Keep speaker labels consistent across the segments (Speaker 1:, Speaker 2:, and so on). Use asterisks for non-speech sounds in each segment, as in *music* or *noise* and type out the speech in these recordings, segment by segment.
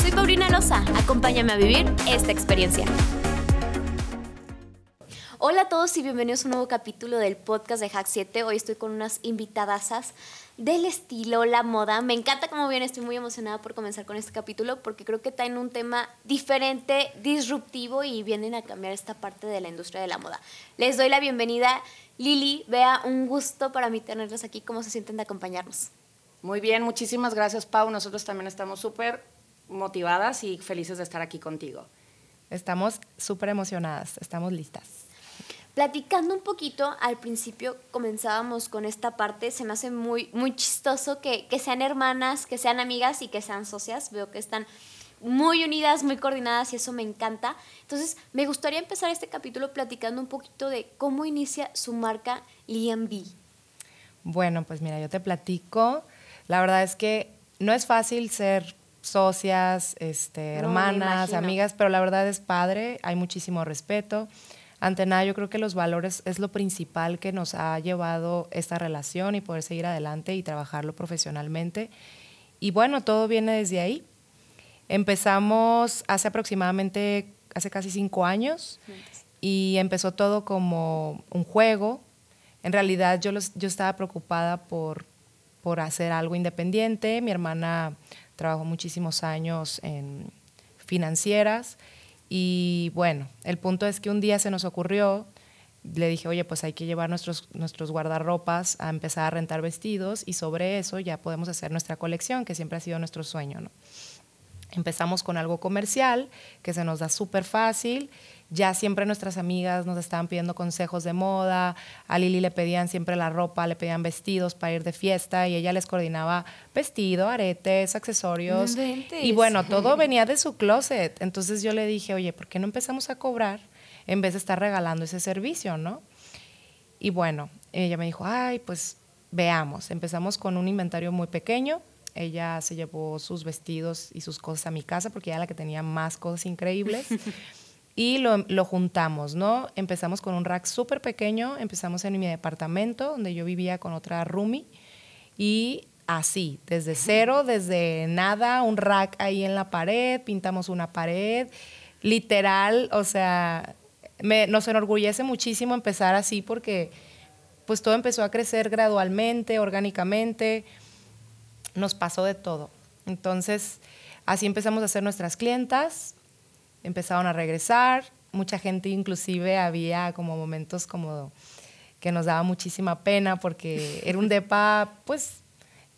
Speaker 1: Soy Paulina Loza, acompáñame a vivir esta experiencia. Hola a todos y bienvenidos a un nuevo capítulo del podcast de Hack 7. Hoy estoy con unas invitadasas del estilo, la moda. Me encanta cómo viene, estoy muy emocionada por comenzar con este capítulo porque creo que traen un tema diferente, disruptivo y vienen a cambiar esta parte de la industria de la moda. Les doy la bienvenida. Lili, vea, un gusto para mí tenerlos aquí. ¿Cómo se sienten de acompañarnos?
Speaker 2: Muy bien, muchísimas gracias Pau. Nosotros también estamos súper motivadas y felices de estar aquí contigo.
Speaker 3: Estamos súper emocionadas, estamos listas.
Speaker 1: Platicando un poquito, al principio comenzábamos con esta parte, se me hace muy, muy chistoso que, que sean hermanas, que sean amigas y que sean socias. Veo que están muy unidas, muy coordinadas y eso me encanta. Entonces, me gustaría empezar este capítulo platicando un poquito de cómo inicia su marca Liam B.
Speaker 3: Bueno, pues mira, yo te platico. La verdad es que no es fácil ser socias, este, hermanas, amigas, pero la verdad es padre, hay muchísimo respeto ante nada yo creo que los valores es lo principal que nos ha llevado esta relación y poder seguir adelante y trabajarlo profesionalmente. Y bueno, todo viene desde ahí. Empezamos hace aproximadamente, hace casi cinco años y empezó todo como un juego. En realidad yo, yo estaba preocupada por, por hacer algo independiente. Mi hermana trabajó muchísimos años en financieras y bueno, el punto es que un día se nos ocurrió, le dije, oye, pues hay que llevar nuestros, nuestros guardarropas a empezar a rentar vestidos y sobre eso ya podemos hacer nuestra colección, que siempre ha sido nuestro sueño. Empezamos con algo comercial, que se nos da súper fácil. Ya siempre nuestras amigas nos estaban pidiendo consejos de moda. A Lili le pedían siempre la ropa, le pedían vestidos para ir de fiesta y ella les coordinaba vestido, aretes, accesorios. Y bueno, todo venía de su closet. Entonces yo le dije, oye, ¿por qué no empezamos a cobrar en vez de estar regalando ese servicio, no? Y bueno, ella me dijo, ay, pues veamos. Empezamos con un inventario muy pequeño ella se llevó sus vestidos y sus cosas a mi casa porque era la que tenía más cosas increíbles. *laughs* y lo, lo, juntamos, ¿no? Empezamos con un rack súper pequeño, empezamos en mi departamento donde yo vivía con otra roomie y así, desde cero, desde nada, un rack ahí en la pared, pintamos una pared, literal, o sea, me, nos enorgullece muchísimo empezar así porque pues todo empezó a crecer gradualmente, orgánicamente nos pasó de todo. Entonces, así empezamos a hacer nuestras clientas, empezaron a regresar, mucha gente inclusive había como momentos como que nos daba muchísima pena porque era un depa pues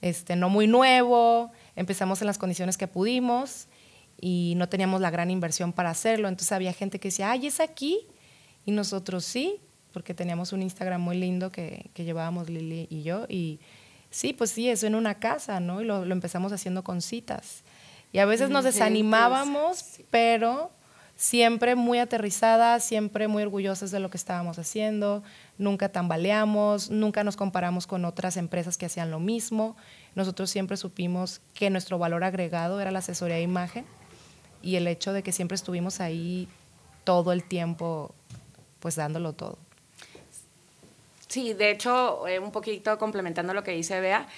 Speaker 3: este no muy nuevo, empezamos en las condiciones que pudimos y no teníamos la gran inversión para hacerlo, entonces había gente que decía, "Ay, es aquí." Y nosotros sí, porque teníamos un Instagram muy lindo que, que llevábamos Lili y yo y sí, pues sí, eso en una casa, ¿no? Y lo, empezamos haciendo con citas. Y a veces nos desanimábamos, pero siempre muy aterrizadas, siempre muy orgullosas de lo que estábamos haciendo, nunca tambaleamos, nunca nos comparamos con otras empresas que hacían lo mismo. Nosotros siempre supimos que nuestro valor agregado era la asesoría de imagen y el hecho de que siempre estuvimos ahí todo el tiempo, pues dándolo todo.
Speaker 2: Sí, de hecho, eh, un poquito complementando lo que dice Bea,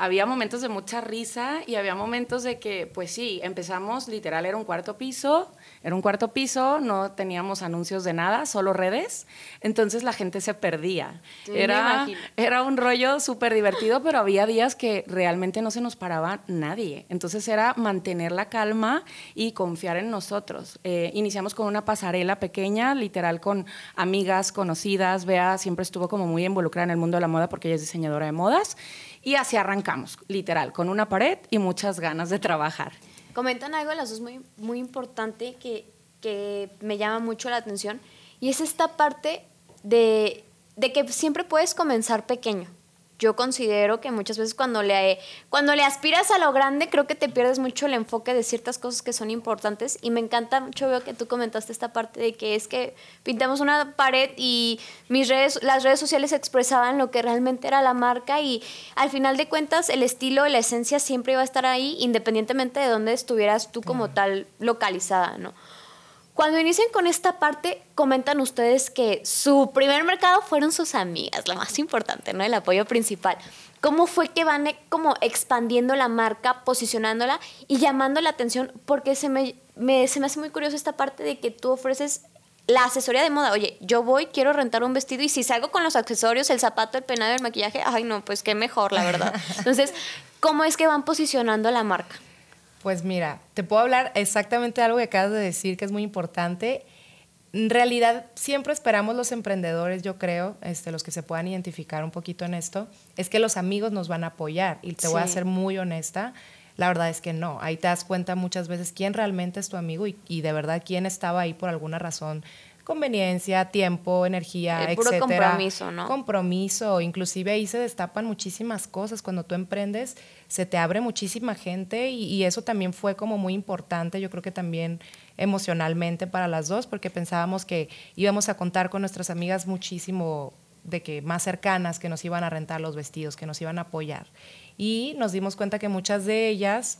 Speaker 2: había momentos de mucha risa y había momentos de que, pues sí, empezamos, literal, era un cuarto piso, era un cuarto piso, no teníamos anuncios de nada, solo redes, entonces la gente se perdía. era, era un rollo súper divertido, pero había días que realmente no se nos paraba nadie. Entonces era mantener la calma y confiar en nosotros. Eh, iniciamos con una pasarela pequeña, literal con amigas conocidas. Bea siempre estuvo como muy involucrada en el mundo de la moda porque ella es diseñadora de modas. Y así arrancamos, literal, con una pared y muchas ganas de trabajar.
Speaker 1: Comentan algo las dos muy, muy importante que, que me llama mucho la atención y es esta parte de, de que siempre puedes comenzar pequeño. Yo considero que muchas veces cuando le, cuando le aspiras a lo grande, creo que te pierdes mucho el enfoque de ciertas cosas que son importantes. Y me encanta mucho, veo que tú comentaste esta parte de que es que pintamos una pared y mis redes, las redes sociales expresaban lo que realmente era la marca y al final de cuentas el estilo, la esencia siempre iba a estar ahí, independientemente de dónde estuvieras tú como tal localizada, ¿no? Cuando inician con esta parte, comentan ustedes que su primer mercado fueron sus amigas, la más importante, ¿no? El apoyo principal. ¿Cómo fue que van eh, como expandiendo la marca, posicionándola y llamando la atención? Porque se me, se me hace muy curioso esta parte de que tú ofreces la asesoría de moda. Oye, yo voy, quiero rentar un vestido y si salgo con los accesorios, el zapato, el peinado, el maquillaje, ay no, pues qué mejor, la verdad. *laughs* Entonces, ¿cómo es que van posicionando la marca?
Speaker 3: Pues mira, te puedo hablar exactamente de algo que acabas de decir que es muy importante. En realidad, siempre esperamos los emprendedores, yo creo, este, los que se puedan identificar un poquito en esto, es que los amigos nos van a apoyar. Y te voy a ser muy honesta, la verdad es que no. Ahí te das cuenta muchas veces quién realmente es tu amigo y, y de verdad quién estaba ahí por alguna razón conveniencia, tiempo, energía,
Speaker 1: El puro compromiso, ¿no?
Speaker 3: Compromiso, inclusive ahí se destapan muchísimas cosas. Cuando tú emprendes, se te abre muchísima gente y, eso también fue como muy importante, yo creo que también emocionalmente para las dos, porque pensábamos que íbamos a contar con nuestras amigas muchísimo de que más cercanas que nos iban a rentar los vestidos, que nos iban a apoyar. Y nos dimos cuenta que muchas de ellas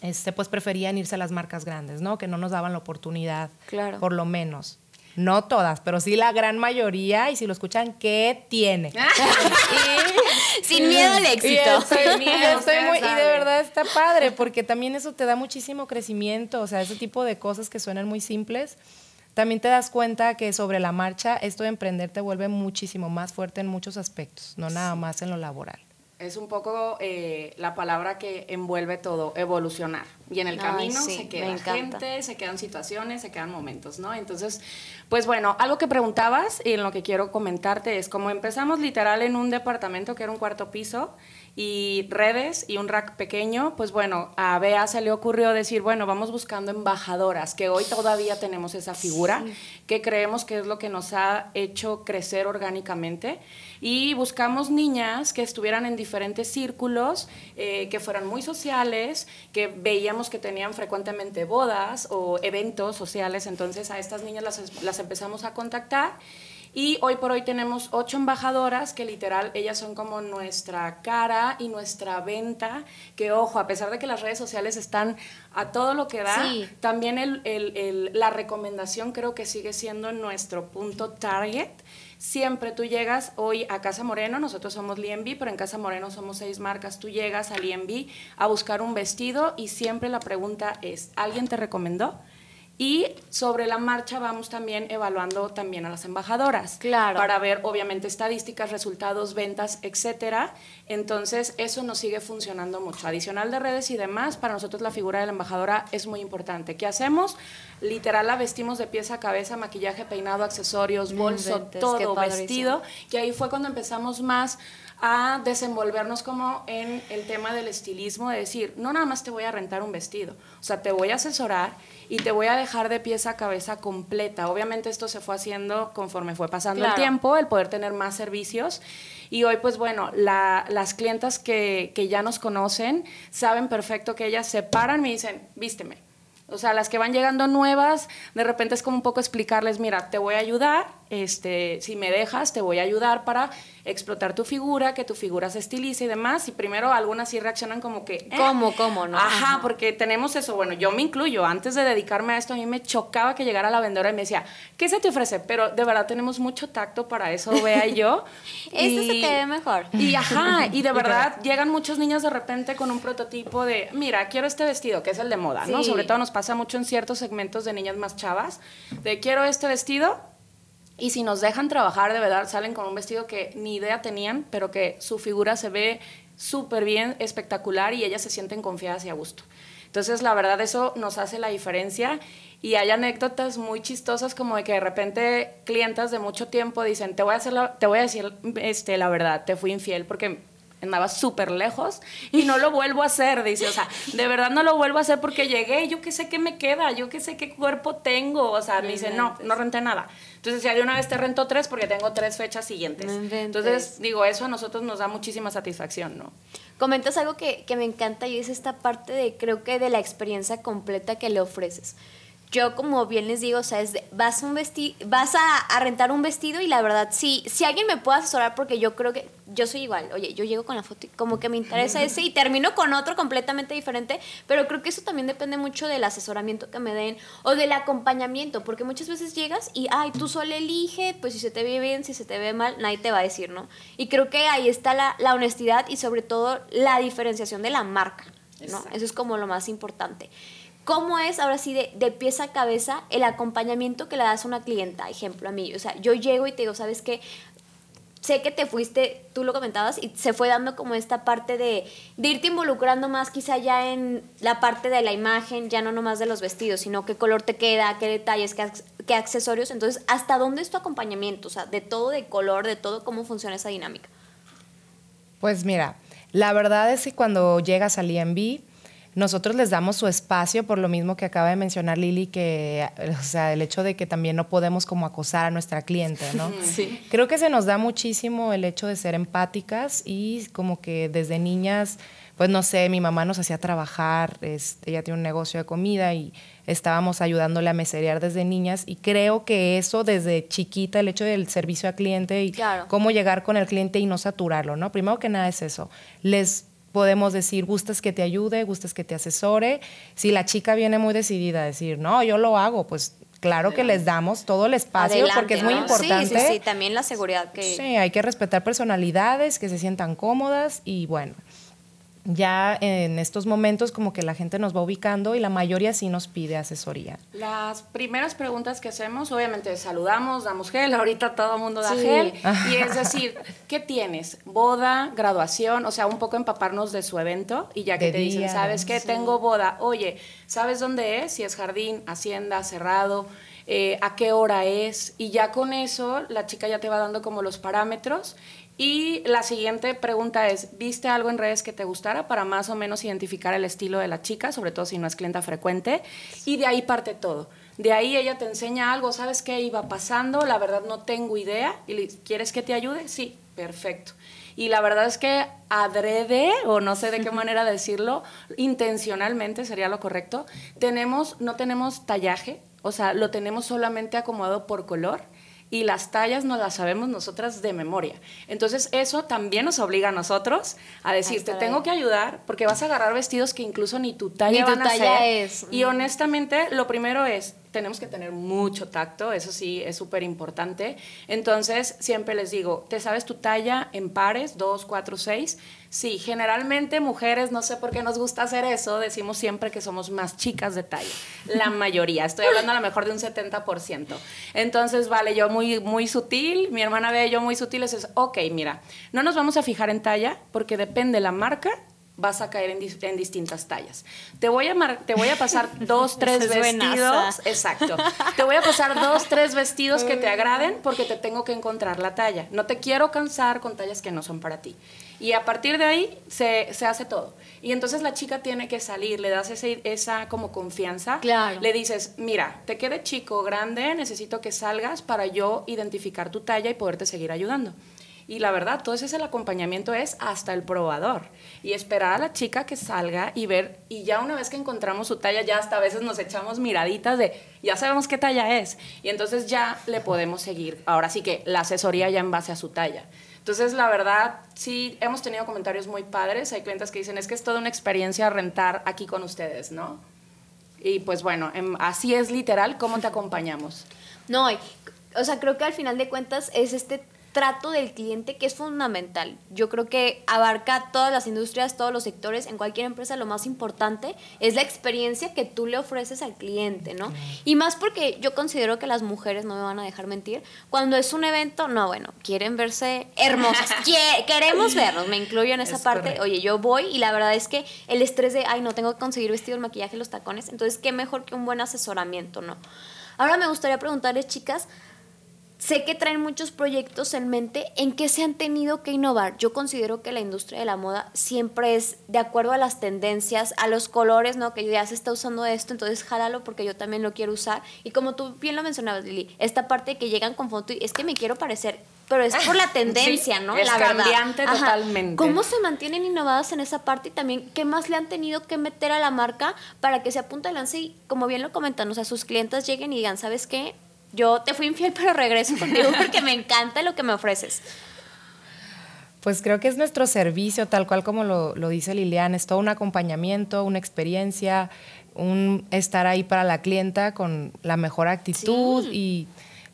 Speaker 3: este, pues preferían irse a las marcas grandes, ¿no? Que no nos daban la oportunidad,
Speaker 1: claro.
Speaker 3: por lo menos. No todas, pero sí la gran mayoría. Y si lo escuchan, ¿qué tiene? *laughs*
Speaker 1: Sin miedo al éxito. *laughs*
Speaker 3: Y, y de verdad está padre, porque también eso te da muchísimo crecimiento. O sea, ese tipo de cosas que suenan muy simples. También te das cuenta que sobre la marcha esto de emprender te vuelve muchísimo más fuerte en muchos aspectos, no nada más en lo laboral.
Speaker 2: Es un poco eh, la palabra que envuelve todo, evolucionar. Y en el camino se queda gente, se quedan situaciones, se quedan momentos, ¿no? Entonces, pues bueno, algo que preguntabas y en lo que quiero comentarte es, como empezamos literal en un departamento que era un cuarto piso, y redes y un rack pequeño, pues bueno, a Bea se le ocurrió decir, bueno, vamos buscando embajadoras, que hoy todavía tenemos esa figura, que creemos que es lo que nos ha hecho crecer orgánicamente. Y buscamos niñas que estuvieran en diferentes círculos, eh, que fueran muy sociales, que veíamos que tenían frecuentemente bodas o eventos sociales, entonces a estas niñas las, las empezamos a contactar. Y hoy por hoy tenemos ocho embajadoras que literal ellas son como nuestra cara y nuestra venta, que ojo, a pesar de que las redes sociales están a todo lo que da, también el, el, la recomendación creo que sigue siendo nuestro punto target. Siempre tú llegas hoy a Casa Moreno, nosotros somos Lienbi, pero en Casa Moreno somos seis marcas, tú llegas a Lienbi a buscar un vestido y siempre la pregunta es, ¿alguien te recomendó? Y sobre la marcha vamos también evaluando también a las embajadoras.
Speaker 1: Claro.
Speaker 2: Para ver, obviamente, estadísticas, resultados, ventas, etcétera. Entonces, eso nos sigue funcionando mucho. Adicional de redes y demás, para nosotros la figura de la embajadora es muy importante. ¿Qué hacemos? Literal, la vestimos de pieza a cabeza, maquillaje, peinado, accesorios, bolso, todo, vestido. Que ahí fue cuando empezamos más a desenvolvernos como en el tema del estilismo, de decir, no nada más te voy a rentar un vestido, o sea, te voy a asesorar y te voy a dejar de pieza a cabeza completa. Obviamente esto se fue haciendo conforme fue pasando el tiempo, el poder tener más servicios. Y hoy, pues bueno, las clientas que, que ya nos conocen saben perfecto que ellas se paran y me dicen, vísteme. O sea, las que van llegando nuevas, de repente es como un poco explicarles, mira, te voy a ayudar, este, si me dejas, te voy a ayudar para explotar tu figura, que tu figura se estilice y demás. Y primero algunas sí reaccionan como que...
Speaker 1: Eh". ¿Cómo, cómo, no?
Speaker 2: Ajá, porque tenemos eso. Bueno, yo me incluyo. Antes de dedicarme a esto, a mí me chocaba que llegara la vendedora y me decía, ¿qué se te ofrece? Pero de verdad tenemos mucho tacto para eso, vea y yo. *laughs*
Speaker 1: Esto se te ve mejor.
Speaker 2: Y ajá, *laughs* y de verdad llegan muchos niños de repente con un prototipo de, mira, quiero este vestido, que es el de moda, ¿no? Sobre todo nos pasa mucho en ciertos segmentos de niñas más chavas, de quiero este vestido, y si nos dejan trabajar, de verdad, salen con un vestido que ni idea tenían, pero que su figura se ve súper bien, espectacular y ellas se sienten confiadas y a gusto. Entonces, la verdad, eso nos hace la diferencia. Y hay anécdotas muy chistosas como de que de repente clientas de mucho tiempo dicen, te voy a, hacer te voy a decir este, la verdad, te fui infiel porque andaba súper lejos y no *laughs* lo vuelvo a hacer, dice, o sea, de verdad no lo vuelvo a hacer porque llegué, yo qué sé qué me queda, yo qué sé qué cuerpo tengo, o sea, me dice, no, no renté nada. Entonces ya de una vez te rento tres porque tengo tres fechas siguientes. Entonces, digo, eso a nosotros nos da muchísima satisfacción, ¿no?
Speaker 1: Comentas algo que, que me encanta y es esta parte de, creo que de la experiencia completa que le ofreces yo como bien les digo, o sea, es vas, un vesti vas a, rentar un vestido y la verdad, si, si alguien me puede asesorar, porque yo creo que yo soy igual, oye, yo llego con la foto y como que me interesa ese y termino con otro completamente diferente, pero creo que eso también depende mucho del asesoramiento que me den o del acompañamiento, porque muchas veces llegas y, ay, tú solo elige, pues si se te ve bien, si se te ve mal, nadie te va a decir, ¿no? Y creo que ahí está la, la honestidad y sobre todo la diferenciación de la marca, ¿no? Eso es como lo más importante. ¿Cómo es ahora sí de, de pieza a cabeza el acompañamiento que le das a una clienta? Ejemplo, a mí, o sea, yo llego y te digo, ¿sabes qué? sé que te fuiste, tú lo comentabas, y se fue dando como esta parte de, de, irte involucrando más quizá ya en la parte de la imagen, ya no nomás de los vestidos, sino qué color te queda, qué detalles, qué, qué accesorios. Entonces, ¿hasta dónde es tu acompañamiento? O sea, de todo, de color, de todo, ¿cómo funciona esa dinámica?
Speaker 3: Pues mira, la verdad es que cuando llegas al EMB, nosotros les damos su espacio por lo mismo que acaba de mencionar Lili, que, o sea, el hecho de que también no podemos como acosar a nuestra cliente, ¿no? *laughs*
Speaker 1: Sí.
Speaker 3: Creo que se nos da muchísimo el hecho de ser empáticas y como que desde niñas, pues no sé, mi mamá nos hacía trabajar, este, ella tiene un negocio de comida y estábamos ayudándole a meserear desde niñas y creo que eso desde chiquita, el hecho del servicio al cliente y cómo llegar con el cliente y no saturarlo, ¿no? Primero que nada es eso. Les podemos decir, gustas que te ayude, gustas que te asesore. Si la chica viene muy decidida a decir, no, yo lo hago, pues claro que les damos todo el espacio porque es muy importante.
Speaker 1: Sí, sí, sí, también la seguridad que...
Speaker 3: Sí, hay que respetar personalidades, que se sientan cómodas y bueno, ya en estos momentos como que la gente nos va ubicando y la mayoría sí nos pide asesoría.
Speaker 2: Las primeras preguntas que hacemos, obviamente saludamos, damos gel, *laughs* ahorita todo el mundo da gel, y es decir, ¿qué tienes? Boda, graduación, o sea, un poco empaparnos de su evento y ya que te dicen, ¿sabes qué? Tengo boda, oye, ¿sabes dónde es? Si es jardín, hacienda, cerrado, eh, a qué hora es, y ya con eso la chica ya te va dando como los parámetros y la siguiente pregunta es, ¿viste algo en redes que te gustara para más o menos identificar el estilo de la chica, sobre todo si no es clienta frecuente? Y de ahí parte todo. De ahí ella te enseña algo, ¿sabes qué iba pasando? La verdad no tengo idea. ¿Y ¿Quieres que te ayude? Sí, perfecto. Y la verdad es que adrede, o no sé de qué *laughs* manera decirlo, intencionalmente sería lo correcto, tenemos, no tenemos tallaje, o sea, lo tenemos solamente acomodado por color y las tallas no las sabemos nosotras de memoria. Entonces eso también nos obliga a nosotros a decir, te tengo que ayudar porque vas a agarrar vestidos que incluso ni tu talla, van a talla es. Y honestamente, lo primero es, tenemos que tener mucho tacto, eso sí es súper importante. Entonces, siempre les digo, ¿te sabes tu talla en pares, dos, cuatro, seis? Sí, generalmente mujeres, no sé por qué nos gusta hacer eso, decimos siempre que somos más chicas de talla, la mayoría, estoy hablando a lo mejor de un 70%. Entonces, vale, yo muy, muy sutil, mi hermana ve yo muy sutil, es, ok, mira, no nos vamos a fijar en talla porque depende la marca vas a caer en, en, distintas tallas. Te voy a, te voy a pasar *laughs* dos, tres vestidos. Exacto. Te voy a pasar dos, tres vestidos que te agraden porque te tengo que encontrar la talla. No te quiero cansar con tallas que no son para ti. Y a partir de ahí se, se hace todo. Y entonces la chica tiene que salir, le das ese, esa como confianza.
Speaker 1: Claro.
Speaker 2: Le dices, mira, te quede chico, grande, necesito que salgas para yo identificar tu talla y poderte seguir ayudando. Y la verdad, ese el acompañamiento es hasta el probador. Y esperar a la chica que salga y ver, y ya una vez que encontramos su talla, ya hasta a veces nos echamos miraditas de, ya sabemos qué talla es. Y entonces ya le podemos seguir. Ahora sí que la asesoría ya en base a su talla. Entonces, la verdad, sí, hemos tenido comentarios muy padres. Hay clientes que dicen, es que es toda una experiencia rentar aquí con ustedes, ¿no? Y pues bueno, em, así es literal cómo te acompañamos.
Speaker 1: No, o sea, creo que al final de cuentas es este trato del cliente que es fundamental. Yo creo que abarca todas las industrias, todos los sectores, en cualquier empresa lo más importante es la experiencia que tú le ofreces al cliente, ¿no? Y más porque yo considero que las mujeres, no me van a dejar mentir, cuando es un evento, no, bueno, quieren verse hermosas, *laughs* queremos vernos, me incluyo en esa parte, oye, yo voy y la verdad es que el estrés de, ay, no, tengo que conseguir vestido, el maquillaje, los tacones, entonces qué mejor que un buen asesoramiento, ¿no? Ahora me gustaría preguntarles, chicas, Sé que traen muchos proyectos en mente en que se han tenido que innovar. Yo considero que la industria de la moda siempre es de acuerdo a las tendencias, a los colores, ¿no? Que ya se está usando esto, entonces jálalo porque yo también lo quiero usar. Y como tú bien lo mencionabas, Lili, esta parte que llegan con foto y es que me quiero parecer, pero es por la *laughs* tendencia, ¿no?
Speaker 2: Es
Speaker 1: la
Speaker 2: cambiante totalmente.
Speaker 1: ¿Cómo se mantienen innovadas en esa parte y también qué más le han tenido que meter a la marca para que se apunte al lance y, como bien lo comentan, o sea, sus clientes lleguen y digan, ¿sabes qué? Yo te fui infiel, pero regreso contigo porque me encanta lo que me ofreces.
Speaker 3: Pues creo que es nuestro servicio, tal cual como lo, dice Lilian, es todo un acompañamiento, una experiencia, un estar ahí para la clienta con la mejor actitud y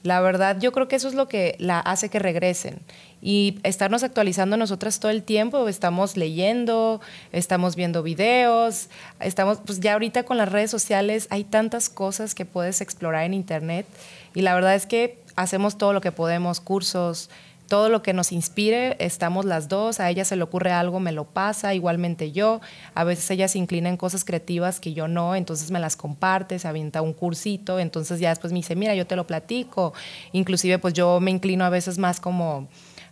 Speaker 3: la verdad yo creo que eso es lo que la hace que regresen y estarnos actualizando nosotras todo el tiempo, estamos leyendo, estamos viendo videos, estamos pues ya ahorita con las redes sociales hay tantas cosas que puedes explorar en internet y la verdad es que hacemos todo lo que podemos, cursos, todo lo que nos inspire, estamos las dos, a ella se le ocurre algo, me lo pasa, igualmente yo, a veces ella se inclina en cosas creativas que yo no, entonces me las comparte, se avienta un cursito, entonces ya después me dice, mira, yo te lo platico, inclusive pues yo me inclino a veces más como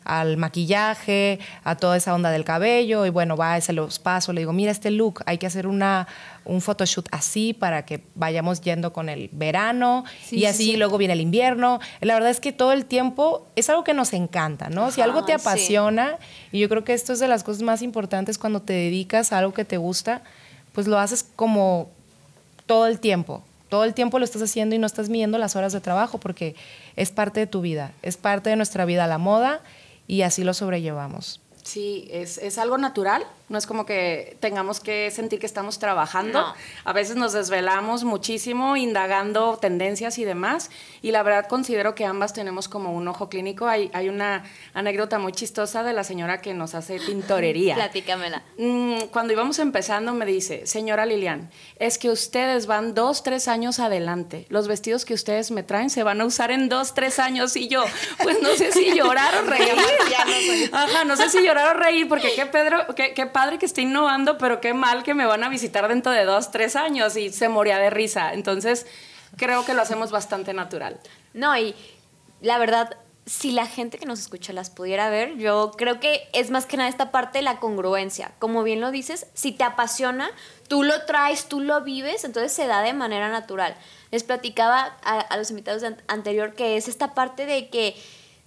Speaker 3: al maquillaje, a toda esa onda del cabello y bueno, va, se los paso, le digo, mira este look, hay que hacer una, un photoshoot así para que vayamos yendo con el verano y así luego viene el invierno. La verdad es que todo el tiempo es algo que nos encanta, ¿no? si algo te apasiona, y yo creo que esto es de las cosas más importantes cuando te dedicas a algo que te gusta, pues lo haces como todo el tiempo. Todo el tiempo lo estás haciendo y no estás midiendo las horas de trabajo porque es parte de tu vida, es parte de nuestra vida la moda y así lo sobrellevamos.
Speaker 2: Sí, es, es, algo natural, no es como que tengamos que sentir que estamos trabajando. A veces nos desvelamos muchísimo indagando tendencias y demás, y la verdad considero que ambas tenemos como un ojo clínico. Hay, hay una anécdota muy chistosa de la señora que nos hace *laughs* tintorería.
Speaker 1: Platícamela.
Speaker 2: Mm, cuando íbamos empezando me dice, señora Lilian, es que ustedes van dos, tres años adelante. Los vestidos que ustedes me traen se van a usar en dos, tres años, y yo, pues no sé si llorar o reír. *laughs* Ajá, no sé si llorar reír porque qué, Pedro, qué, qué, padre que esté innovando, pero qué mal que me van a visitar dentro de dos, tres años y se moría de risa. Entonces, creo que lo hacemos bastante natural.
Speaker 1: No, y la verdad, si la gente que nos escucha las pudiera ver, yo creo que es más que nada esta parte de la congruencia. Como bien lo dices, si te apasiona, tú lo traes, tú lo vives, entonces se da de manera natural. Les platicaba a, a los invitados anterior que es esta parte de que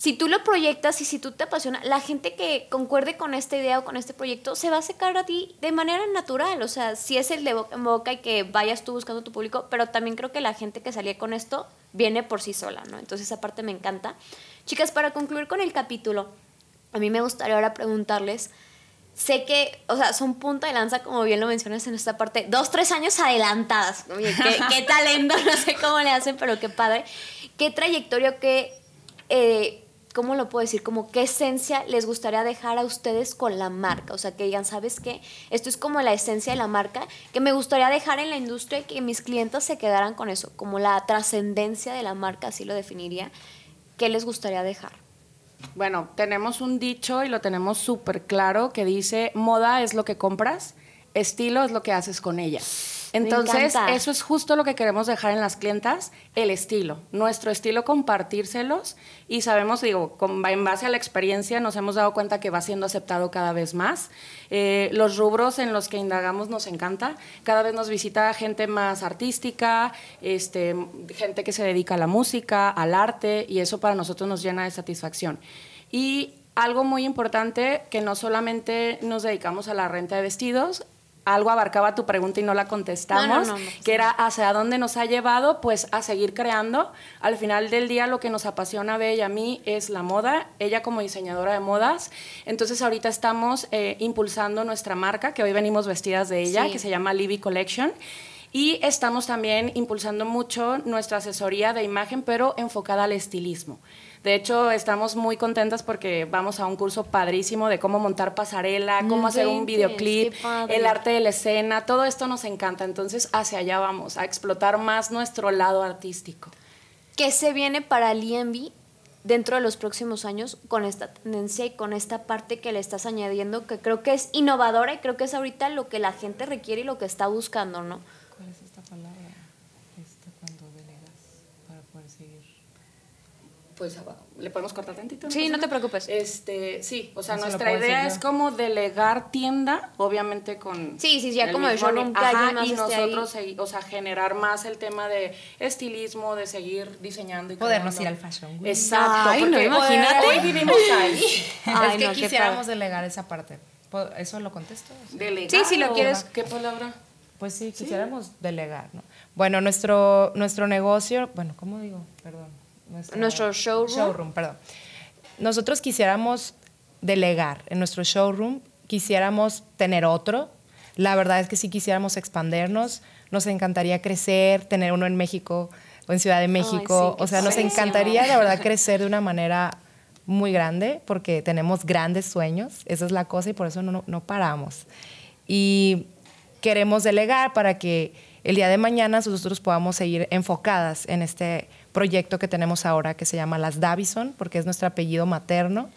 Speaker 1: si tú lo proyectas y si tú te apasiona, la gente que concuerde con esta idea o con este proyecto se va a acercar a ti de manera natural. O sea, si es el de boca en boca y que vayas tú buscando tu público, pero también creo que la gente que salía con esto viene por sí sola, ¿no? Entonces esa parte me encanta. Chicas, para concluir con el capítulo, a mí me gustaría ahora preguntarles, sé que, o sea, son punta de lanza, como bien lo mencionas en esta parte, dos, tres años adelantadas. Oye, qué, *laughs* qué talento, no sé cómo le hacen, pero qué padre. ¿Qué trayectoria, qué... Eh, ¿cómo lo puedo decir? Como qué esencia les gustaría dejar a ustedes con la marca. O sea, que digan, ¿sabes qué? Esto es como la esencia de la marca que me gustaría dejar en la industria y que mis clientes se quedaran con eso, como la trascendencia de la marca, así lo definiría. ¿Qué les gustaría dejar?
Speaker 2: Bueno, tenemos un dicho y lo tenemos súper claro que dice, moda es lo que compras, estilo es lo que haces con ella. Entonces, eso es justo lo que queremos dejar en las clientas, el estilo, nuestro estilo compartírselos y sabemos, digo, en base a la experiencia nos hemos dado cuenta que va siendo aceptado cada vez más. Eh, los rubros en los que indagamos nos encanta, cada vez nos visita gente más artística, este, gente que se dedica a la música, al arte y eso para nosotros nos llena de satisfacción. Y algo muy importante, que no solamente nos dedicamos a la renta de vestidos, algo abarcaba tu pregunta y no la contestamos, que era hacia dónde nos ha llevado, pues a seguir creando. Al final del día lo que nos apasiona de ella a mí es la moda, ella como diseñadora de modas. Entonces ahorita estamos eh, impulsando nuestra marca, que hoy venimos vestidas de ella, que se llama Libby Collection. Y estamos también impulsando mucho nuestra asesoría de imagen, pero enfocada al estilismo. De hecho, estamos muy contentas porque vamos a un curso padrísimo de cómo montar pasarela, cómo hacer un videoclip, el arte de la escena, todo esto nos encanta. Entonces, hacia allá vamos, a explotar más nuestro lado artístico.
Speaker 1: ¿Qué se viene para el EMB dentro de los próximos años con esta tendencia y con esta parte que le estás añadiendo, que creo que es innovadora y creo que es ahorita lo que la gente requiere y lo que está buscando, ¿no?
Speaker 3: ¿Cuál es esta palabra? Este, cuando delegas para poder seguir
Speaker 2: pues le podemos cortar tantito.
Speaker 1: sí, no te preocupes.
Speaker 2: Este, sí, o sea, nuestra idea es como delegar tienda, obviamente con
Speaker 1: Sí, sí, ya como el showroom
Speaker 2: Ajá, y nosotros o sea, generar más el tema de estilismo, de seguir diseñando y
Speaker 3: podernos ir al fashion week.
Speaker 2: Exacto, porque imagínate, hoy vivimos ahí. *laughs*
Speaker 3: es que quisiéramos delegar esa parte. ¿Eso lo contesto?
Speaker 2: Delegar.
Speaker 1: Sí, si lo quieres.
Speaker 2: ¿Qué palabra?
Speaker 3: Pues sí, quisiéramos delegar, ¿no? Bueno, nuestro, nuestro negocio, bueno, ¿cómo digo? Perdón
Speaker 1: nuestro showroom.
Speaker 3: Showroom, perdón. Nosotros quisiéramos delegar en nuestro showroom, quisiéramos tener otro. La verdad es que si quisiéramos expandernos, nos encantaría crecer, tener uno en México o en Ciudad de México. o sea, nos encantaría, la verdad, *laughs* crecer de una manera muy grande porque tenemos grandes sueños. Esa es la cosa y por eso no, no paramos. Y queremos delegar para que el día de mañana nosotros podamos seguir enfocadas en este proyecto que tenemos ahora que se llama Las Davison, porque es nuestro apellido materno.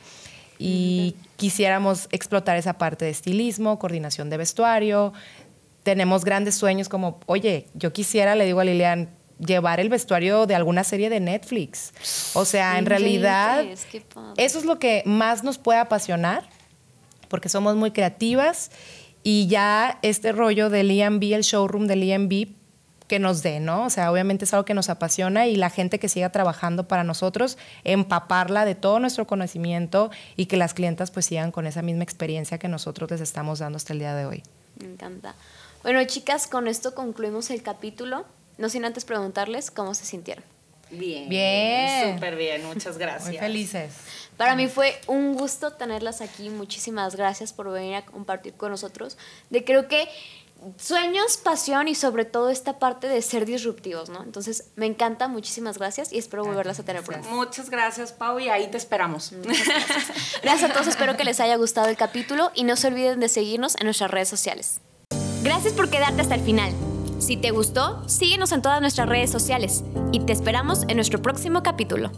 Speaker 3: Y quisiéramos explotar esa parte de estilismo, coordinación de vestuario. Tenemos grandes sueños como, oye, yo quisiera, le digo a Lilian, llevar el vestuario de alguna serie de Netflix. O sea, en realidad, eso es lo que más nos puede apasionar, porque somos muy creativas y ya este rollo del EMB, el showroom del EMB, que nos dé, ¿no? O sea, obviamente es algo que nos apasiona y la gente que siga trabajando para nosotros, empaparla de todo nuestro conocimiento y que las clientas pues sigan con esa misma experiencia que nosotros les estamos dando hasta el día de hoy.
Speaker 1: Me encanta. Bueno, chicas, con esto concluimos el capítulo. No sin antes preguntarles cómo se sintieron.
Speaker 2: Bien.
Speaker 3: Bien.
Speaker 2: Súper bien, muchas gracias.
Speaker 3: Muy felices.
Speaker 1: Para mí fue un gusto tenerlas aquí. Muchísimas gracias por venir a compartir con nosotros. De creo que sueños, pasión y sobre todo esta parte de ser disruptivos, ¿no? Entonces, me encanta, muchísimas gracias y espero volverlas a tener pronto.
Speaker 2: Muchas gracias, Pau, y ahí te esperamos.
Speaker 1: Gracias. gracias a todos, espero que les haya gustado el capítulo y no se olviden de seguirnos en nuestras redes sociales. Gracias por quedarte hasta el final. Si te gustó, síguenos en todas nuestras redes sociales y te esperamos en nuestro próximo capítulo.